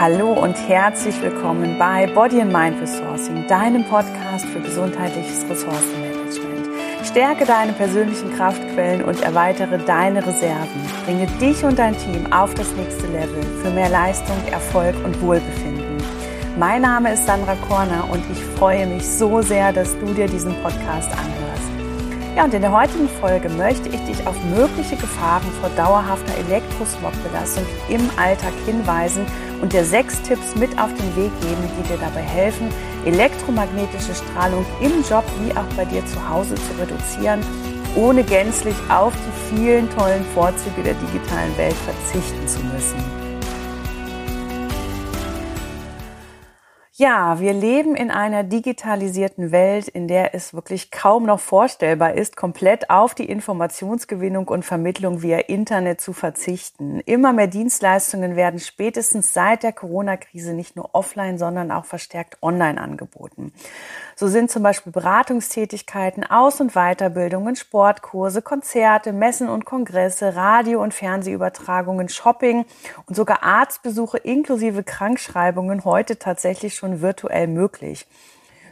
Hallo und herzlich willkommen bei Body and Mind Resourcing, deinem Podcast für gesundheitliches Ressourcenmanagement. Stärke deine persönlichen Kraftquellen und erweitere deine Reserven. Bringe dich und dein Team auf das nächste Level für mehr Leistung, Erfolg und Wohlbefinden. Mein Name ist Sandra Korner und ich freue mich so sehr, dass du dir diesen Podcast anhörst. Ja, und in der heutigen Folge möchte ich dich auf mögliche Gefahren vor dauerhafter Elektrosmogbelastung im Alltag hinweisen und dir sechs Tipps mit auf den Weg geben, die dir dabei helfen, elektromagnetische Strahlung im Job wie auch bei dir zu Hause zu reduzieren, ohne gänzlich auf die vielen tollen Vorzüge der digitalen Welt verzichten zu müssen. Ja, wir leben in einer digitalisierten Welt, in der es wirklich kaum noch vorstellbar ist, komplett auf die Informationsgewinnung und Vermittlung via Internet zu verzichten. Immer mehr Dienstleistungen werden spätestens seit der Corona-Krise nicht nur offline, sondern auch verstärkt online angeboten. So sind zum Beispiel Beratungstätigkeiten, Aus- und Weiterbildungen, Sportkurse, Konzerte, Messen und Kongresse, Radio- und Fernsehübertragungen, Shopping und sogar Arztbesuche inklusive Krankschreibungen heute tatsächlich schon virtuell möglich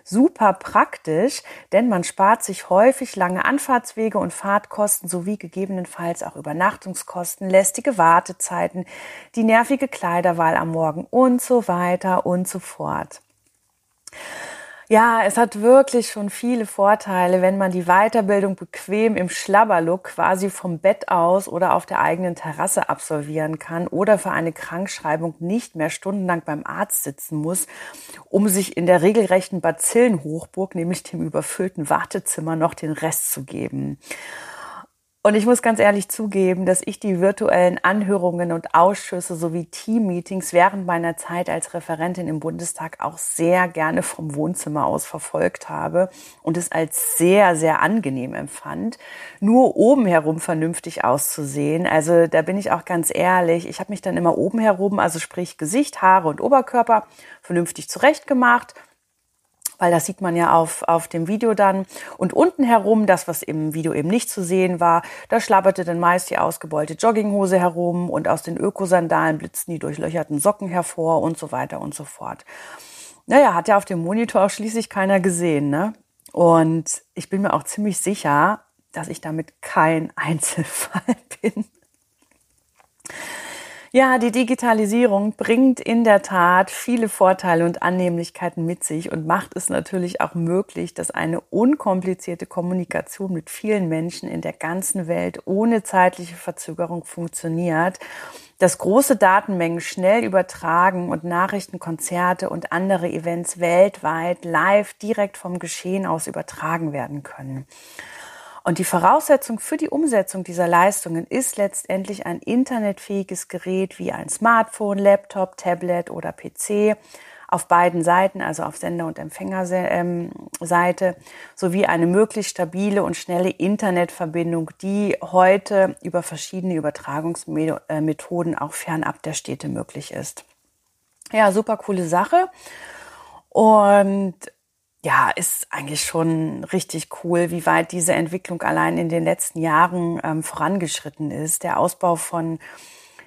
super praktisch, denn man spart sich häufig lange Anfahrtswege und Fahrtkosten sowie gegebenenfalls auch Übernachtungskosten, lästige Wartezeiten, die nervige Kleiderwahl am Morgen und so weiter und so fort. Ja, es hat wirklich schon viele Vorteile, wenn man die Weiterbildung bequem im Schlabberlook quasi vom Bett aus oder auf der eigenen Terrasse absolvieren kann oder für eine Krankschreibung nicht mehr stundenlang beim Arzt sitzen muss, um sich in der regelrechten Bazillenhochburg, nämlich dem überfüllten Wartezimmer, noch den Rest zu geben. Und ich muss ganz ehrlich zugeben, dass ich die virtuellen Anhörungen und Ausschüsse sowie Teammeetings während meiner Zeit als Referentin im Bundestag auch sehr gerne vom Wohnzimmer aus verfolgt habe und es als sehr, sehr angenehm empfand, nur oben herum vernünftig auszusehen. Also da bin ich auch ganz ehrlich, ich habe mich dann immer oben herum, also sprich Gesicht, Haare und Oberkörper, vernünftig zurechtgemacht weil das sieht man ja auf, auf dem Video dann. Und unten herum, das, was im Video eben nicht zu sehen war, da schlabberte dann meist die ausgebeulte Jogginghose herum und aus den Ökosandalen blitzten die durchlöcherten Socken hervor und so weiter und so fort. Naja, hat ja auf dem Monitor schließlich keiner gesehen, ne? Und ich bin mir auch ziemlich sicher, dass ich damit kein Einzelfall bin. Ja, die Digitalisierung bringt in der Tat viele Vorteile und Annehmlichkeiten mit sich und macht es natürlich auch möglich, dass eine unkomplizierte Kommunikation mit vielen Menschen in der ganzen Welt ohne zeitliche Verzögerung funktioniert dass große Datenmengen schnell übertragen und Nachrichten, Konzerte und andere Events weltweit live direkt vom Geschehen aus übertragen werden können. Und die Voraussetzung für die Umsetzung dieser Leistungen ist letztendlich ein internetfähiges Gerät wie ein Smartphone, Laptop, Tablet oder PC auf beiden Seiten, also auf Sender- und Empfängerseite, sowie eine möglichst stabile und schnelle Internetverbindung, die heute über verschiedene Übertragungsmethoden auch fernab der Städte möglich ist. Ja, super coole Sache. Und ja, ist eigentlich schon richtig cool, wie weit diese Entwicklung allein in den letzten Jahren ähm, vorangeschritten ist. Der Ausbau von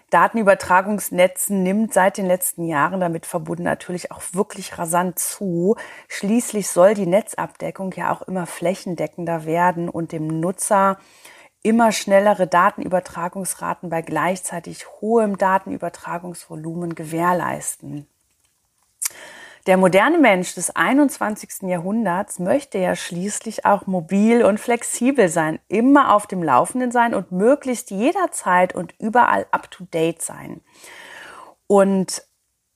Datenübertragungsnetzen nimmt seit den letzten Jahren damit verbunden natürlich auch wirklich rasant zu. Schließlich soll die Netzabdeckung ja auch immer flächendeckender werden und dem Nutzer immer schnellere Datenübertragungsraten bei gleichzeitig hohem Datenübertragungsvolumen gewährleisten. Der moderne Mensch des 21. Jahrhunderts möchte ja schließlich auch mobil und flexibel sein, immer auf dem Laufenden sein und möglichst jederzeit und überall up-to-date sein. Und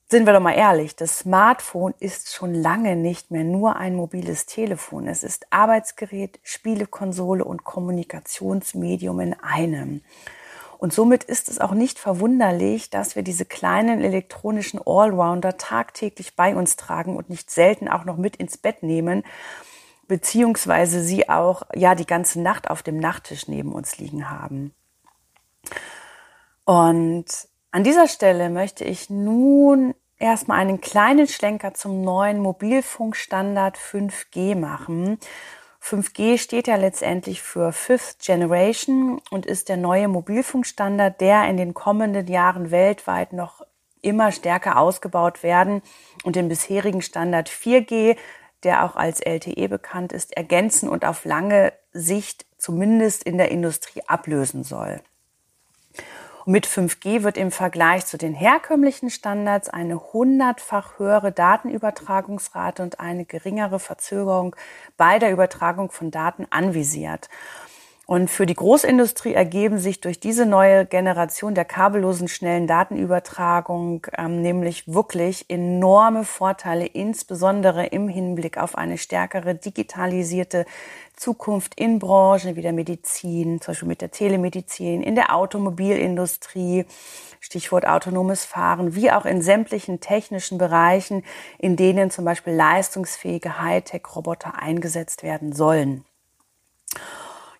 sind wir doch mal ehrlich, das Smartphone ist schon lange nicht mehr nur ein mobiles Telefon. Es ist Arbeitsgerät, Spielekonsole und Kommunikationsmedium in einem. Und somit ist es auch nicht verwunderlich, dass wir diese kleinen elektronischen Allrounder tagtäglich bei uns tragen und nicht selten auch noch mit ins Bett nehmen, beziehungsweise sie auch ja die ganze Nacht auf dem Nachttisch neben uns liegen haben. Und an dieser Stelle möchte ich nun erstmal einen kleinen Schlenker zum neuen Mobilfunkstandard 5G machen 5G steht ja letztendlich für Fifth Generation und ist der neue Mobilfunkstandard, der in den kommenden Jahren weltweit noch immer stärker ausgebaut werden und den bisherigen Standard 4G, der auch als LTE bekannt ist, ergänzen und auf lange Sicht zumindest in der Industrie ablösen soll. Und mit 5G wird im Vergleich zu den herkömmlichen Standards eine hundertfach höhere Datenübertragungsrate und eine geringere Verzögerung bei der Übertragung von Daten anvisiert. Und für die Großindustrie ergeben sich durch diese neue Generation der kabellosen schnellen Datenübertragung ähm, nämlich wirklich enorme Vorteile, insbesondere im Hinblick auf eine stärkere digitalisierte Zukunft in Branchen wie der Medizin, zum Beispiel mit der Telemedizin, in der Automobilindustrie, Stichwort autonomes Fahren, wie auch in sämtlichen technischen Bereichen, in denen zum Beispiel leistungsfähige Hightech-Roboter eingesetzt werden sollen.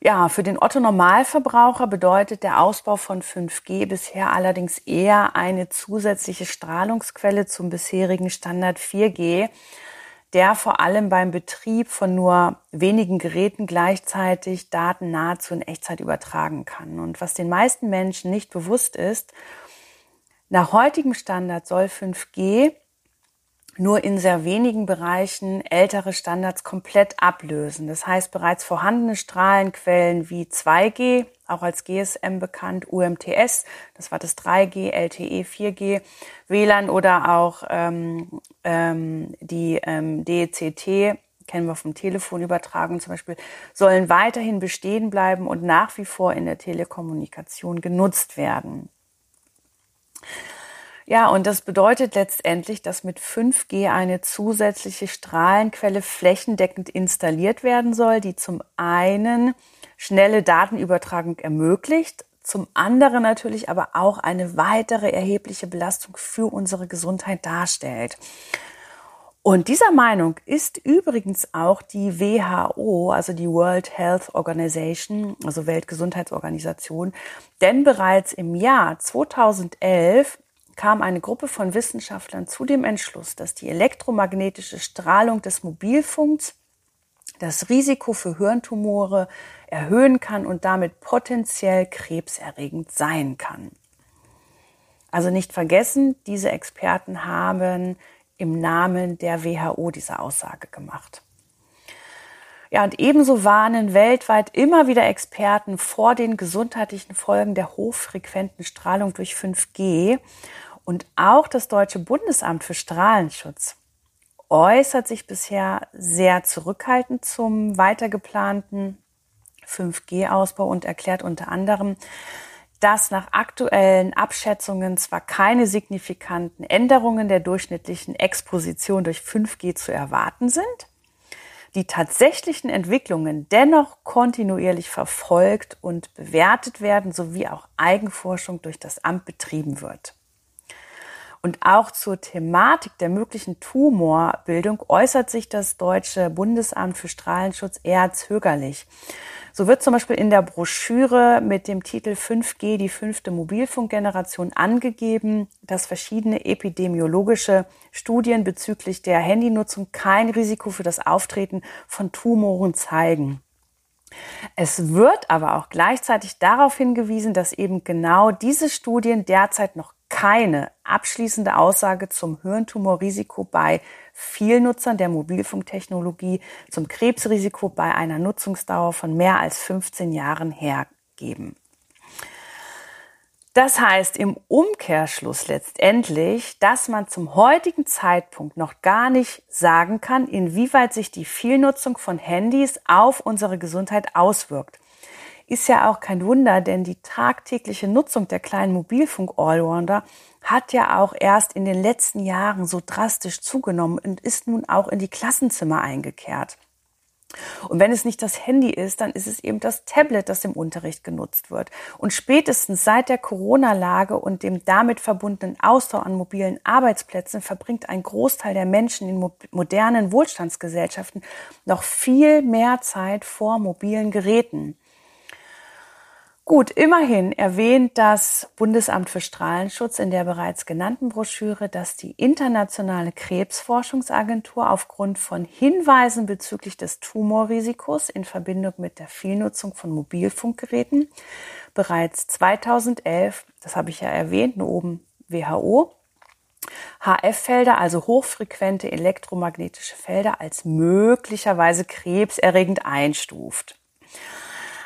Ja, für den Otto Normalverbraucher bedeutet der Ausbau von 5G bisher allerdings eher eine zusätzliche Strahlungsquelle zum bisherigen Standard 4G, der vor allem beim Betrieb von nur wenigen Geräten gleichzeitig Daten nahezu in Echtzeit übertragen kann. Und was den meisten Menschen nicht bewusst ist, nach heutigem Standard soll 5G nur in sehr wenigen Bereichen ältere Standards komplett ablösen. Das heißt, bereits vorhandene Strahlenquellen wie 2G, auch als GSM bekannt, UMTS, das war das 3G, LTE, 4G, WLAN oder auch ähm, ähm, die ähm, DECT, kennen wir vom Telefonübertragung zum Beispiel, sollen weiterhin bestehen bleiben und nach wie vor in der Telekommunikation genutzt werden. Ja, und das bedeutet letztendlich, dass mit 5G eine zusätzliche Strahlenquelle flächendeckend installiert werden soll, die zum einen schnelle Datenübertragung ermöglicht, zum anderen natürlich aber auch eine weitere erhebliche Belastung für unsere Gesundheit darstellt. Und dieser Meinung ist übrigens auch die WHO, also die World Health Organization, also Weltgesundheitsorganisation, denn bereits im Jahr 2011 kam eine Gruppe von Wissenschaftlern zu dem Entschluss, dass die elektromagnetische Strahlung des Mobilfunks das Risiko für Hirntumore erhöhen kann und damit potenziell krebserregend sein kann. Also nicht vergessen, diese Experten haben im Namen der WHO diese Aussage gemacht. Ja, und ebenso warnen weltweit immer wieder Experten vor den gesundheitlichen Folgen der hochfrequenten Strahlung durch 5G. Und auch das Deutsche Bundesamt für Strahlenschutz äußert sich bisher sehr zurückhaltend zum weiter geplanten 5G-Ausbau und erklärt unter anderem, dass nach aktuellen Abschätzungen zwar keine signifikanten Änderungen der durchschnittlichen Exposition durch 5G zu erwarten sind, die tatsächlichen Entwicklungen dennoch kontinuierlich verfolgt und bewertet werden, sowie auch Eigenforschung durch das Amt betrieben wird. Und auch zur Thematik der möglichen Tumorbildung äußert sich das Deutsche Bundesamt für Strahlenschutz eher zögerlich. So wird zum Beispiel in der Broschüre mit dem Titel 5G, die fünfte Mobilfunkgeneration, angegeben, dass verschiedene epidemiologische Studien bezüglich der Handynutzung kein Risiko für das Auftreten von Tumoren zeigen. Es wird aber auch gleichzeitig darauf hingewiesen, dass eben genau diese Studien derzeit noch keine abschließende Aussage zum Hirntumorrisiko bei Vielnutzern der Mobilfunktechnologie, zum Krebsrisiko bei einer Nutzungsdauer von mehr als 15 Jahren hergeben. Das heißt im Umkehrschluss letztendlich, dass man zum heutigen Zeitpunkt noch gar nicht sagen kann, inwieweit sich die Vielnutzung von Handys auf unsere Gesundheit auswirkt. Ist ja auch kein Wunder, denn die tagtägliche Nutzung der kleinen Mobilfunk-Allrounder hat ja auch erst in den letzten Jahren so drastisch zugenommen und ist nun auch in die Klassenzimmer eingekehrt. Und wenn es nicht das Handy ist, dann ist es eben das Tablet, das im Unterricht genutzt wird. Und spätestens seit der Corona-Lage und dem damit verbundenen Ausbau an mobilen Arbeitsplätzen verbringt ein Großteil der Menschen in modernen Wohlstandsgesellschaften noch viel mehr Zeit vor mobilen Geräten. Gut, immerhin erwähnt das Bundesamt für Strahlenschutz in der bereits genannten Broschüre, dass die Internationale Krebsforschungsagentur aufgrund von Hinweisen bezüglich des Tumorrisikos in Verbindung mit der Vielnutzung von Mobilfunkgeräten bereits 2011, das habe ich ja erwähnt, nur oben WHO, HF-Felder, also hochfrequente elektromagnetische Felder, als möglicherweise krebserregend einstuft.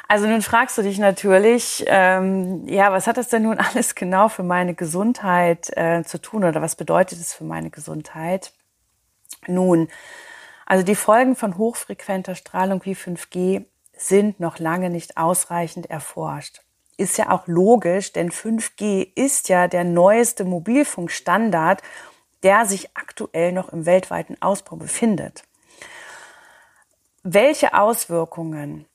Also nun fragst du dich natürlich, ähm, ja, was hat das denn nun alles genau für meine Gesundheit äh, zu tun oder was bedeutet es für meine Gesundheit? Nun, also die Folgen von hochfrequenter Strahlung wie 5G sind noch lange nicht ausreichend erforscht. Ist ja auch logisch, denn 5G ist ja der neueste Mobilfunkstandard, der sich aktuell noch im weltweiten Ausbau befindet. Welche Auswirkungen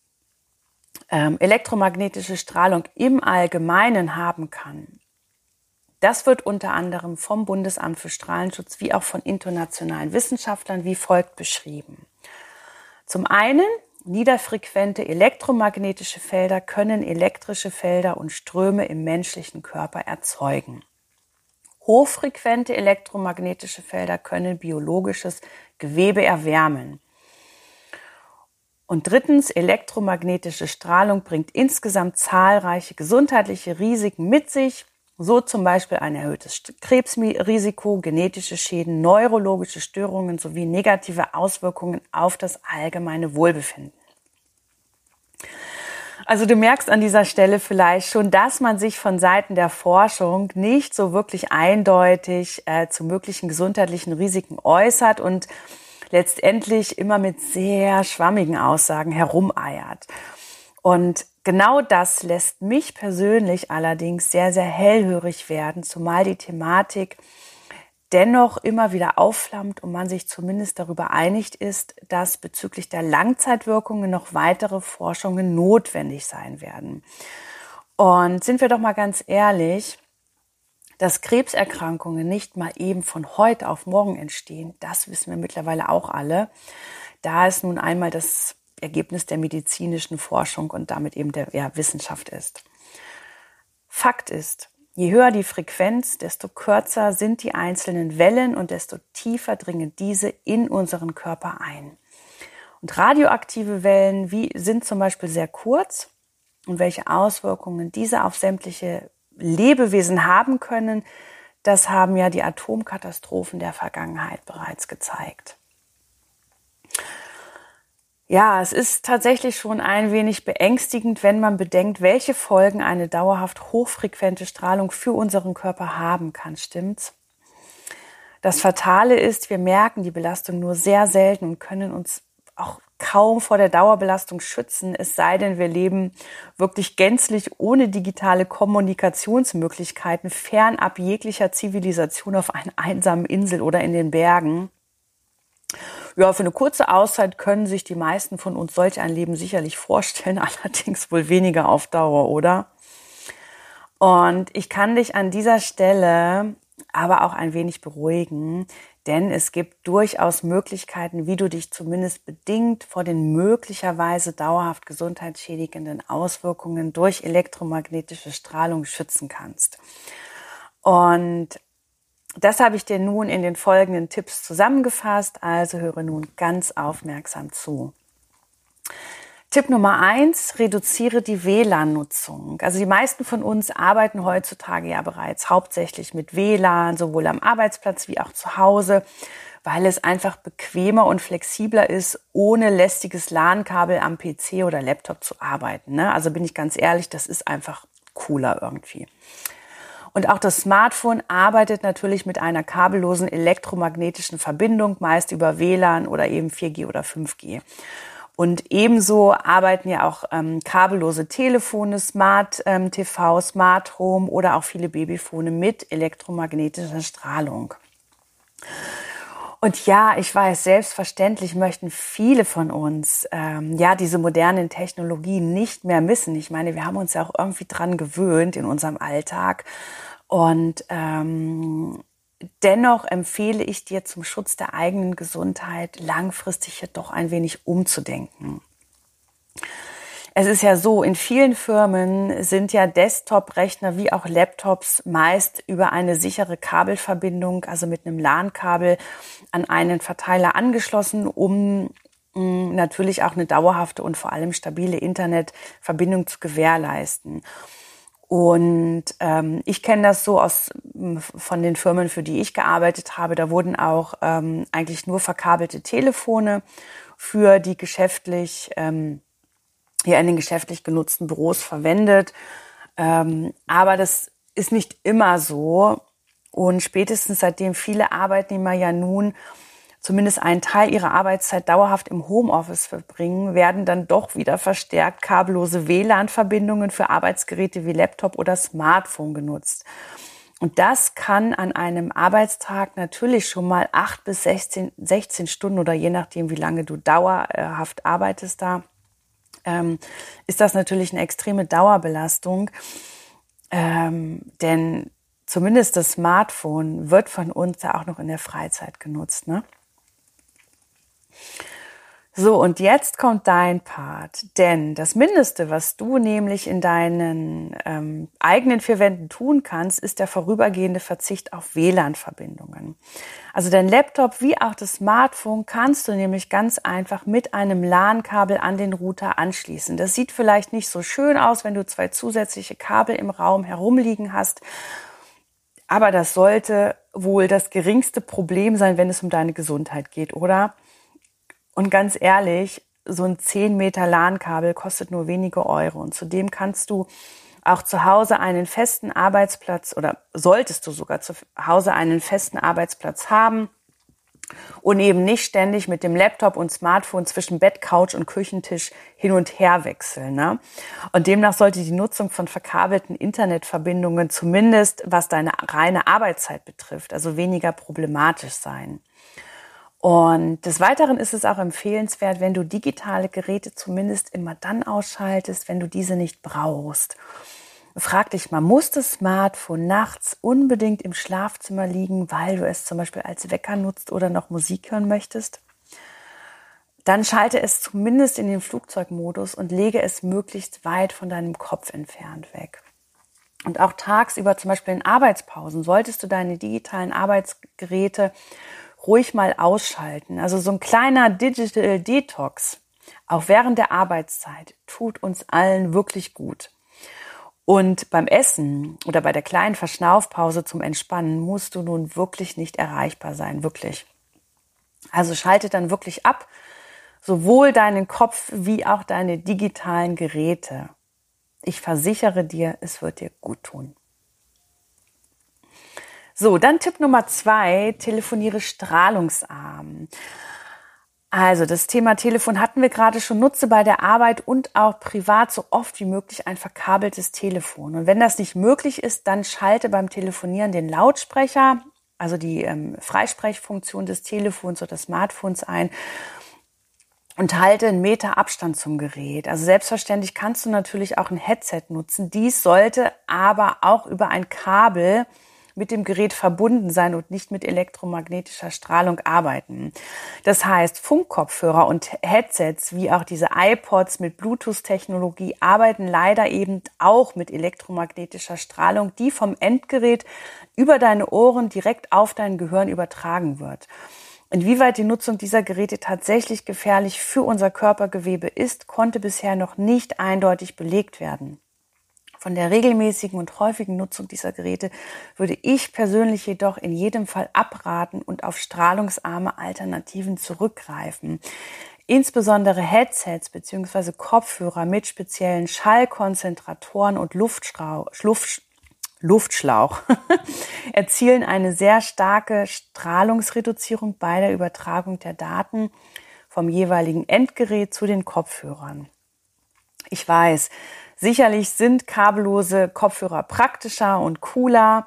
elektromagnetische Strahlung im Allgemeinen haben kann, das wird unter anderem vom Bundesamt für Strahlenschutz wie auch von internationalen Wissenschaftlern wie folgt beschrieben. Zum einen, niederfrequente elektromagnetische Felder können elektrische Felder und Ströme im menschlichen Körper erzeugen. Hochfrequente elektromagnetische Felder können biologisches Gewebe erwärmen. Und drittens, elektromagnetische Strahlung bringt insgesamt zahlreiche gesundheitliche Risiken mit sich, so zum Beispiel ein erhöhtes Krebsrisiko, genetische Schäden, neurologische Störungen sowie negative Auswirkungen auf das allgemeine Wohlbefinden. Also du merkst an dieser Stelle vielleicht schon, dass man sich von Seiten der Forschung nicht so wirklich eindeutig äh, zu möglichen gesundheitlichen Risiken äußert und letztendlich immer mit sehr schwammigen Aussagen herumeiert. Und genau das lässt mich persönlich allerdings sehr, sehr hellhörig werden, zumal die Thematik dennoch immer wieder aufflammt und man sich zumindest darüber einigt ist, dass bezüglich der Langzeitwirkungen noch weitere Forschungen notwendig sein werden. Und sind wir doch mal ganz ehrlich, dass Krebserkrankungen nicht mal eben von heute auf morgen entstehen, das wissen wir mittlerweile auch alle. Da es nun einmal das Ergebnis der medizinischen Forschung und damit eben der ja, Wissenschaft ist. Fakt ist, je höher die Frequenz, desto kürzer sind die einzelnen Wellen und desto tiefer dringen diese in unseren Körper ein. Und radioaktive Wellen wie, sind zum Beispiel sehr kurz und welche Auswirkungen diese auf sämtliche Lebewesen haben können, das haben ja die Atomkatastrophen der Vergangenheit bereits gezeigt. Ja, es ist tatsächlich schon ein wenig beängstigend, wenn man bedenkt, welche Folgen eine dauerhaft hochfrequente Strahlung für unseren Körper haben kann, stimmt's? Das Fatale ist, wir merken die Belastung nur sehr selten und können uns auch kaum vor der Dauerbelastung schützen, es sei denn, wir leben wirklich gänzlich ohne digitale Kommunikationsmöglichkeiten, fernab jeglicher Zivilisation auf einer einsamen Insel oder in den Bergen. Ja, für eine kurze Auszeit können sich die meisten von uns solch ein Leben sicherlich vorstellen, allerdings wohl weniger auf Dauer, oder? Und ich kann dich an dieser Stelle aber auch ein wenig beruhigen, denn es gibt durchaus Möglichkeiten, wie du dich zumindest bedingt vor den möglicherweise dauerhaft gesundheitsschädigenden Auswirkungen durch elektromagnetische Strahlung schützen kannst. Und das habe ich dir nun in den folgenden Tipps zusammengefasst, also höre nun ganz aufmerksam zu. Tipp Nummer eins, reduziere die WLAN-Nutzung. Also die meisten von uns arbeiten heutzutage ja bereits hauptsächlich mit WLAN, sowohl am Arbeitsplatz wie auch zu Hause, weil es einfach bequemer und flexibler ist, ohne lästiges LAN-Kabel am PC oder Laptop zu arbeiten. Ne? Also bin ich ganz ehrlich, das ist einfach cooler irgendwie. Und auch das Smartphone arbeitet natürlich mit einer kabellosen elektromagnetischen Verbindung, meist über WLAN oder eben 4G oder 5G. Und ebenso arbeiten ja auch ähm, kabellose Telefone, Smart ähm, TV, Smart Home oder auch viele Babyfone mit elektromagnetischer Strahlung. Und ja, ich weiß, selbstverständlich möchten viele von uns ähm, ja diese modernen Technologien nicht mehr missen. Ich meine, wir haben uns ja auch irgendwie dran gewöhnt in unserem Alltag. Und ähm, Dennoch empfehle ich dir zum Schutz der eigenen Gesundheit langfristig hier doch ein wenig umzudenken. Es ist ja so, in vielen Firmen sind ja Desktop-Rechner wie auch Laptops meist über eine sichere Kabelverbindung, also mit einem LAN-Kabel an einen Verteiler angeschlossen, um mm, natürlich auch eine dauerhafte und vor allem stabile Internetverbindung zu gewährleisten. Und ähm, ich kenne das so aus von den Firmen, für die ich gearbeitet habe. Da wurden auch ähm, eigentlich nur verkabelte Telefone für die geschäftlich ähm, hier in den geschäftlich genutzten Büros verwendet. Ähm, aber das ist nicht immer so. Und spätestens seitdem viele Arbeitnehmer ja nun zumindest einen Teil ihrer Arbeitszeit dauerhaft im Homeoffice verbringen, werden dann doch wieder verstärkt kabellose WLAN-Verbindungen für Arbeitsgeräte wie Laptop oder Smartphone genutzt. Und das kann an einem Arbeitstag natürlich schon mal acht bis 16, 16 Stunden oder je nachdem, wie lange du dauerhaft arbeitest da, ähm, ist das natürlich eine extreme Dauerbelastung. Ähm, denn zumindest das Smartphone wird von uns ja auch noch in der Freizeit genutzt. Ne? So, und jetzt kommt dein Part. Denn das Mindeste, was du nämlich in deinen ähm, eigenen vier Wänden tun kannst, ist der vorübergehende Verzicht auf WLAN-Verbindungen. Also dein Laptop wie auch das Smartphone kannst du nämlich ganz einfach mit einem LAN-Kabel an den Router anschließen. Das sieht vielleicht nicht so schön aus, wenn du zwei zusätzliche Kabel im Raum herumliegen hast. Aber das sollte wohl das geringste Problem sein, wenn es um deine Gesundheit geht, oder? Und ganz ehrlich, so ein 10 Meter LAN-Kabel kostet nur wenige Euro. Und zudem kannst du auch zu Hause einen festen Arbeitsplatz oder solltest du sogar zu Hause einen festen Arbeitsplatz haben und eben nicht ständig mit dem Laptop und Smartphone zwischen Bett, Couch und Küchentisch hin und her wechseln. Ne? Und demnach sollte die Nutzung von verkabelten Internetverbindungen zumindest, was deine reine Arbeitszeit betrifft, also weniger problematisch sein. Und des Weiteren ist es auch empfehlenswert, wenn du digitale Geräte zumindest immer dann ausschaltest, wenn du diese nicht brauchst. Frag dich mal, muss das Smartphone nachts unbedingt im Schlafzimmer liegen, weil du es zum Beispiel als Wecker nutzt oder noch Musik hören möchtest? Dann schalte es zumindest in den Flugzeugmodus und lege es möglichst weit von deinem Kopf entfernt weg. Und auch tagsüber, zum Beispiel in Arbeitspausen, solltest du deine digitalen Arbeitsgeräte ruhig mal ausschalten. Also so ein kleiner Digital Detox, auch während der Arbeitszeit, tut uns allen wirklich gut. Und beim Essen oder bei der kleinen Verschnaufpause zum Entspannen musst du nun wirklich nicht erreichbar sein, wirklich. Also schalte dann wirklich ab, sowohl deinen Kopf wie auch deine digitalen Geräte. Ich versichere dir, es wird dir gut tun. So, dann Tipp Nummer zwei, telefoniere strahlungsarm. Also das Thema Telefon hatten wir gerade schon. Nutze bei der Arbeit und auch privat so oft wie möglich ein verkabeltes Telefon. Und wenn das nicht möglich ist, dann schalte beim Telefonieren den Lautsprecher, also die ähm, Freisprechfunktion des Telefons oder des Smartphones ein und halte einen Meter Abstand zum Gerät. Also selbstverständlich kannst du natürlich auch ein Headset nutzen. Dies sollte aber auch über ein Kabel mit dem Gerät verbunden sein und nicht mit elektromagnetischer Strahlung arbeiten. Das heißt, Funkkopfhörer und Headsets wie auch diese iPods mit Bluetooth-Technologie arbeiten leider eben auch mit elektromagnetischer Strahlung, die vom Endgerät über deine Ohren direkt auf dein Gehirn übertragen wird. Inwieweit die Nutzung dieser Geräte tatsächlich gefährlich für unser Körpergewebe ist, konnte bisher noch nicht eindeutig belegt werden. Von der regelmäßigen und häufigen Nutzung dieser Geräte würde ich persönlich jedoch in jedem Fall abraten und auf strahlungsarme Alternativen zurückgreifen. Insbesondere Headsets bzw. Kopfhörer mit speziellen Schallkonzentratoren und Luftschrau Luft Luftschlauch erzielen eine sehr starke Strahlungsreduzierung bei der Übertragung der Daten vom jeweiligen Endgerät zu den Kopfhörern. Ich weiß, Sicherlich sind kabellose Kopfhörer praktischer und cooler.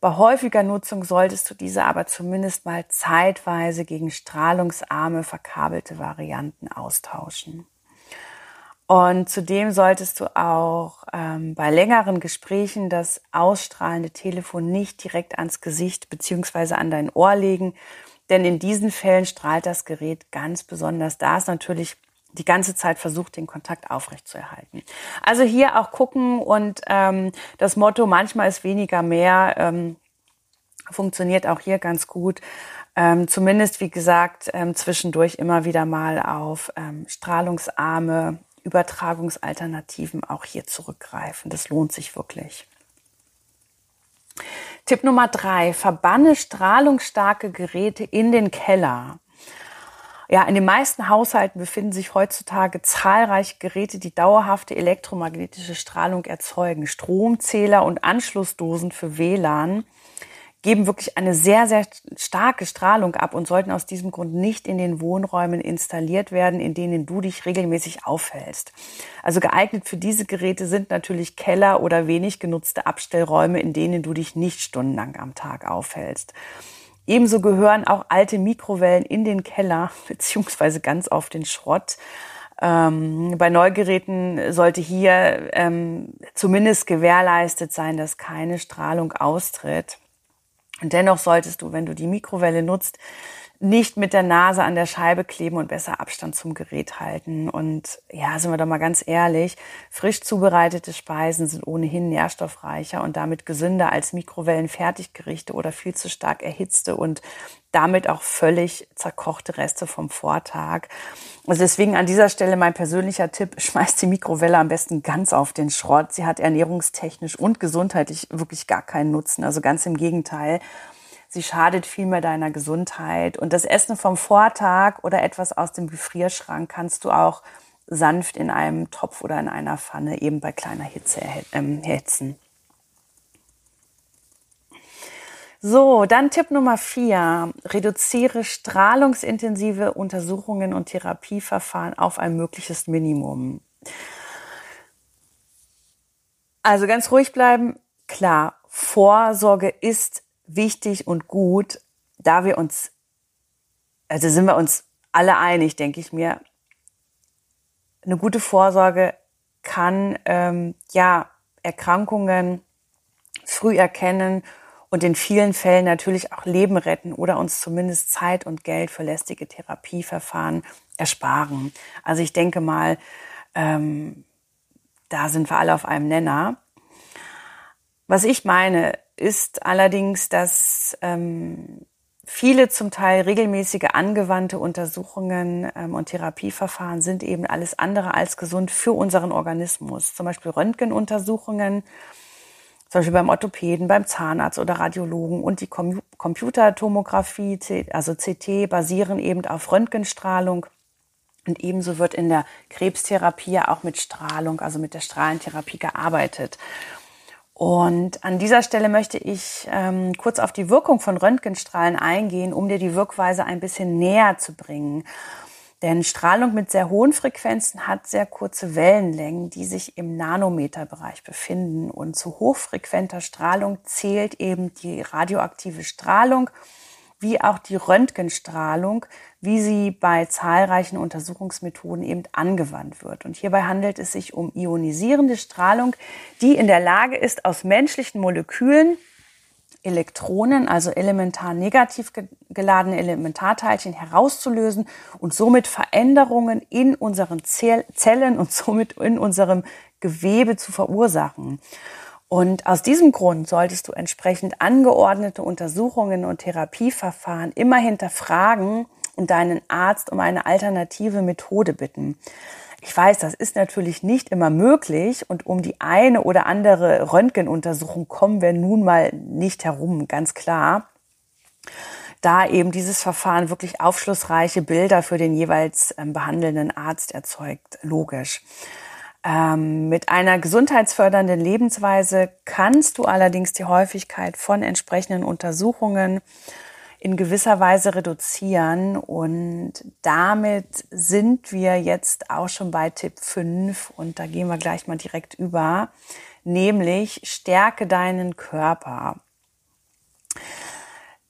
Bei häufiger Nutzung solltest du diese aber zumindest mal zeitweise gegen strahlungsarme verkabelte Varianten austauschen. Und zudem solltest du auch ähm, bei längeren Gesprächen das ausstrahlende Telefon nicht direkt ans Gesicht beziehungsweise an dein Ohr legen, denn in diesen Fällen strahlt das Gerät ganz besonders. Da ist natürlich die ganze Zeit versucht, den Kontakt aufrechtzuerhalten. Also hier auch gucken und ähm, das Motto, manchmal ist weniger mehr, ähm, funktioniert auch hier ganz gut. Ähm, zumindest, wie gesagt, ähm, zwischendurch immer wieder mal auf ähm, strahlungsarme Übertragungsalternativen auch hier zurückgreifen. Das lohnt sich wirklich. Tipp Nummer drei, verbanne strahlungsstarke Geräte in den Keller. Ja, in den meisten Haushalten befinden sich heutzutage zahlreiche Geräte, die dauerhafte elektromagnetische Strahlung erzeugen. Stromzähler und Anschlussdosen für WLAN geben wirklich eine sehr, sehr starke Strahlung ab und sollten aus diesem Grund nicht in den Wohnräumen installiert werden, in denen du dich regelmäßig aufhältst. Also geeignet für diese Geräte sind natürlich Keller oder wenig genutzte Abstellräume, in denen du dich nicht stundenlang am Tag aufhältst. Ebenso gehören auch alte Mikrowellen in den Keller beziehungsweise ganz auf den Schrott. Ähm, bei Neugeräten sollte hier ähm, zumindest gewährleistet sein, dass keine Strahlung austritt. Und dennoch solltest du, wenn du die Mikrowelle nutzt, nicht mit der Nase an der Scheibe kleben und besser Abstand zum Gerät halten. Und ja, sind wir doch mal ganz ehrlich, frisch zubereitete Speisen sind ohnehin nährstoffreicher und damit gesünder als Mikrowellenfertiggerichte oder viel zu stark erhitzte und damit auch völlig zerkochte Reste vom Vortag. Also deswegen an dieser Stelle mein persönlicher Tipp, schmeißt die Mikrowelle am besten ganz auf den Schrott. Sie hat ernährungstechnisch und gesundheitlich wirklich gar keinen Nutzen. Also ganz im Gegenteil. Sie schadet vielmehr deiner Gesundheit. Und das Essen vom Vortag oder etwas aus dem Gefrierschrank kannst du auch sanft in einem Topf oder in einer Pfanne eben bei kleiner Hitze erhitzen. So, dann Tipp Nummer vier. Reduziere strahlungsintensive Untersuchungen und Therapieverfahren auf ein mögliches Minimum. Also ganz ruhig bleiben. Klar, Vorsorge ist wichtig und gut, da wir uns, also sind wir uns alle einig, denke ich mir, eine gute Vorsorge kann ähm, ja Erkrankungen früh erkennen und in vielen Fällen natürlich auch Leben retten oder uns zumindest Zeit und Geld für lästige Therapieverfahren ersparen. Also ich denke mal, ähm, da sind wir alle auf einem Nenner. Was ich meine, ist allerdings, dass ähm, viele zum Teil regelmäßige angewandte Untersuchungen ähm, und Therapieverfahren sind eben alles andere als gesund für unseren Organismus. Zum Beispiel Röntgenuntersuchungen, zum Beispiel beim Orthopäden, beim Zahnarzt oder Radiologen und die Com Computertomographie, also CT, basieren eben auf Röntgenstrahlung. Und ebenso wird in der Krebstherapie auch mit Strahlung, also mit der Strahlentherapie gearbeitet. Und an dieser Stelle möchte ich ähm, kurz auf die Wirkung von Röntgenstrahlen eingehen, um dir die Wirkweise ein bisschen näher zu bringen. Denn Strahlung mit sehr hohen Frequenzen hat sehr kurze Wellenlängen, die sich im Nanometerbereich befinden. Und zu hochfrequenter Strahlung zählt eben die radioaktive Strahlung wie auch die Röntgenstrahlung, wie sie bei zahlreichen Untersuchungsmethoden eben angewandt wird. Und hierbei handelt es sich um ionisierende Strahlung, die in der Lage ist, aus menschlichen Molekülen Elektronen, also elementar negativ geladene Elementarteilchen herauszulösen und somit Veränderungen in unseren Zellen und somit in unserem Gewebe zu verursachen. Und aus diesem Grund solltest du entsprechend angeordnete Untersuchungen und Therapieverfahren immer hinterfragen und deinen Arzt um eine alternative Methode bitten. Ich weiß, das ist natürlich nicht immer möglich und um die eine oder andere Röntgenuntersuchung kommen wir nun mal nicht herum, ganz klar. Da eben dieses Verfahren wirklich aufschlussreiche Bilder für den jeweils ähm, behandelnden Arzt erzeugt, logisch. Ähm, mit einer gesundheitsfördernden Lebensweise kannst du allerdings die Häufigkeit von entsprechenden Untersuchungen in gewisser Weise reduzieren. Und damit sind wir jetzt auch schon bei Tipp 5 und da gehen wir gleich mal direkt über, nämlich stärke deinen Körper.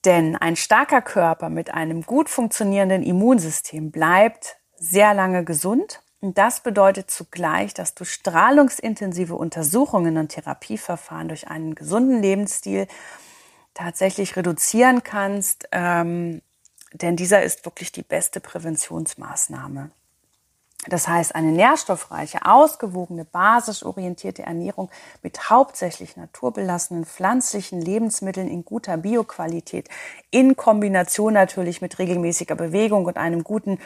Denn ein starker Körper mit einem gut funktionierenden Immunsystem bleibt sehr lange gesund und das bedeutet zugleich, dass du strahlungsintensive Untersuchungen und Therapieverfahren durch einen gesunden Lebensstil tatsächlich reduzieren kannst, ähm, denn dieser ist wirklich die beste Präventionsmaßnahme. Das heißt, eine nährstoffreiche, ausgewogene, basisorientierte Ernährung mit hauptsächlich naturbelassenen pflanzlichen Lebensmitteln in guter Bioqualität in Kombination natürlich mit regelmäßiger Bewegung und einem guten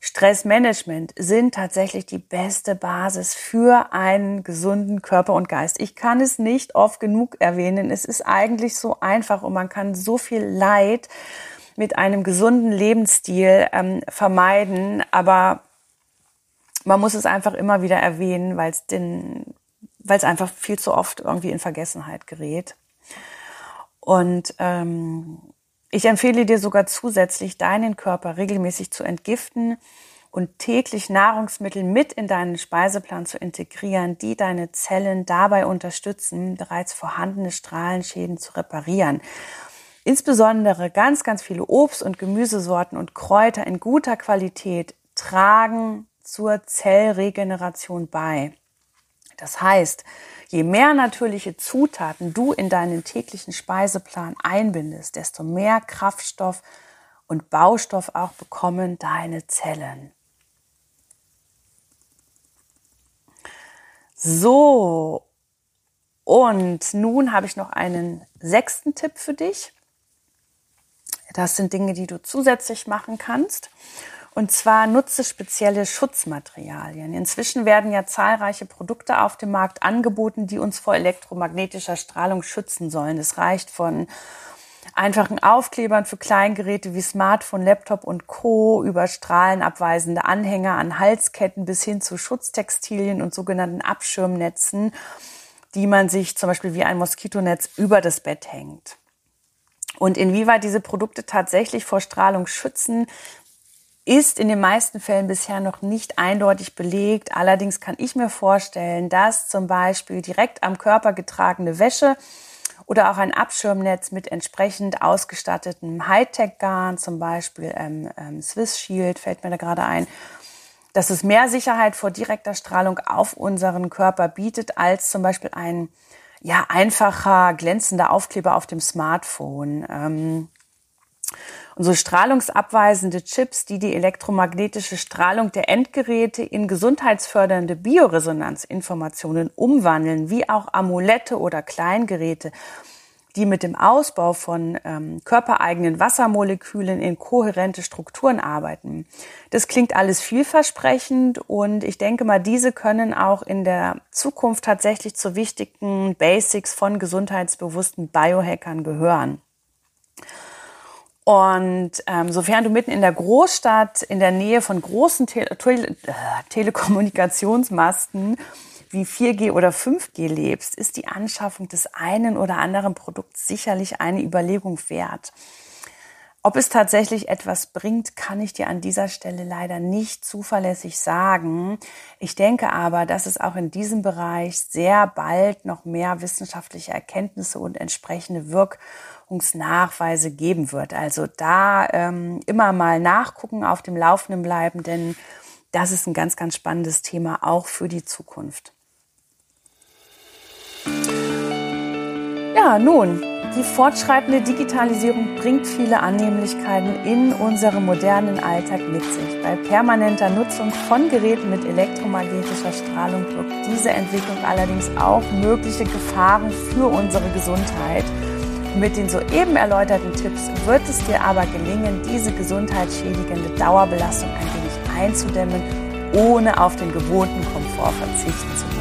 Stressmanagement sind tatsächlich die beste Basis für einen gesunden Körper und Geist. Ich kann es nicht oft genug erwähnen. Es ist eigentlich so einfach und man kann so viel Leid mit einem gesunden Lebensstil ähm, vermeiden. Aber man muss es einfach immer wieder erwähnen, weil es den, weil es einfach viel zu oft irgendwie in Vergessenheit gerät. Und ähm, ich empfehle dir sogar zusätzlich, deinen Körper regelmäßig zu entgiften und täglich Nahrungsmittel mit in deinen Speiseplan zu integrieren, die deine Zellen dabei unterstützen, bereits vorhandene Strahlenschäden zu reparieren. Insbesondere ganz, ganz viele Obst- und Gemüsesorten und Kräuter in guter Qualität tragen zur Zellregeneration bei. Das heißt, Je mehr natürliche Zutaten du in deinen täglichen Speiseplan einbindest, desto mehr Kraftstoff und Baustoff auch bekommen deine Zellen. So, und nun habe ich noch einen sechsten Tipp für dich. Das sind Dinge, die du zusätzlich machen kannst. Und zwar nutze spezielle Schutzmaterialien. Inzwischen werden ja zahlreiche Produkte auf dem Markt angeboten, die uns vor elektromagnetischer Strahlung schützen sollen. Es reicht von einfachen Aufklebern für Kleingeräte wie Smartphone, Laptop und Co. über strahlenabweisende Anhänger an Halsketten bis hin zu Schutztextilien und sogenannten Abschirmnetzen, die man sich zum Beispiel wie ein Moskitonetz über das Bett hängt. Und inwieweit diese Produkte tatsächlich vor Strahlung schützen, ist in den meisten Fällen bisher noch nicht eindeutig belegt. Allerdings kann ich mir vorstellen, dass zum Beispiel direkt am Körper getragene Wäsche oder auch ein Abschirmnetz mit entsprechend ausgestattetem Hightech-Garn, zum Beispiel ähm, ähm, Swiss Shield, fällt mir da gerade ein, dass es mehr Sicherheit vor direkter Strahlung auf unseren Körper bietet als zum Beispiel ein ja einfacher glänzender Aufkleber auf dem Smartphone. Ähm, und so strahlungsabweisende Chips, die die elektromagnetische Strahlung der Endgeräte in gesundheitsfördernde Bioresonanzinformationen umwandeln, wie auch Amulette oder Kleingeräte, die mit dem Ausbau von ähm, körpereigenen Wassermolekülen in kohärente Strukturen arbeiten. Das klingt alles vielversprechend und ich denke mal, diese können auch in der Zukunft tatsächlich zu wichtigen Basics von gesundheitsbewussten Biohackern gehören. Und ähm, sofern du mitten in der Großstadt, in der Nähe von großen Tele Tele äh, Telekommunikationsmasten wie 4G oder 5G lebst, ist die Anschaffung des einen oder anderen Produkts sicherlich eine Überlegung wert. Ob es tatsächlich etwas bringt, kann ich dir an dieser Stelle leider nicht zuverlässig sagen. Ich denke aber, dass es auch in diesem Bereich sehr bald noch mehr wissenschaftliche Erkenntnisse und entsprechende Wirk Nachweise geben wird. Also da ähm, immer mal nachgucken, auf dem Laufenden bleiben, denn das ist ein ganz, ganz spannendes Thema auch für die Zukunft. Ja, nun, die fortschreitende Digitalisierung bringt viele Annehmlichkeiten in unserem modernen Alltag mit sich. Bei permanenter Nutzung von Geräten mit elektromagnetischer Strahlung birgt diese Entwicklung allerdings auch mögliche Gefahren für unsere Gesundheit. Mit den soeben erläuterten Tipps wird es dir aber gelingen, diese gesundheitsschädigende Dauerbelastung ein wenig einzudämmen, ohne auf den gewohnten Komfort verzichten zu müssen.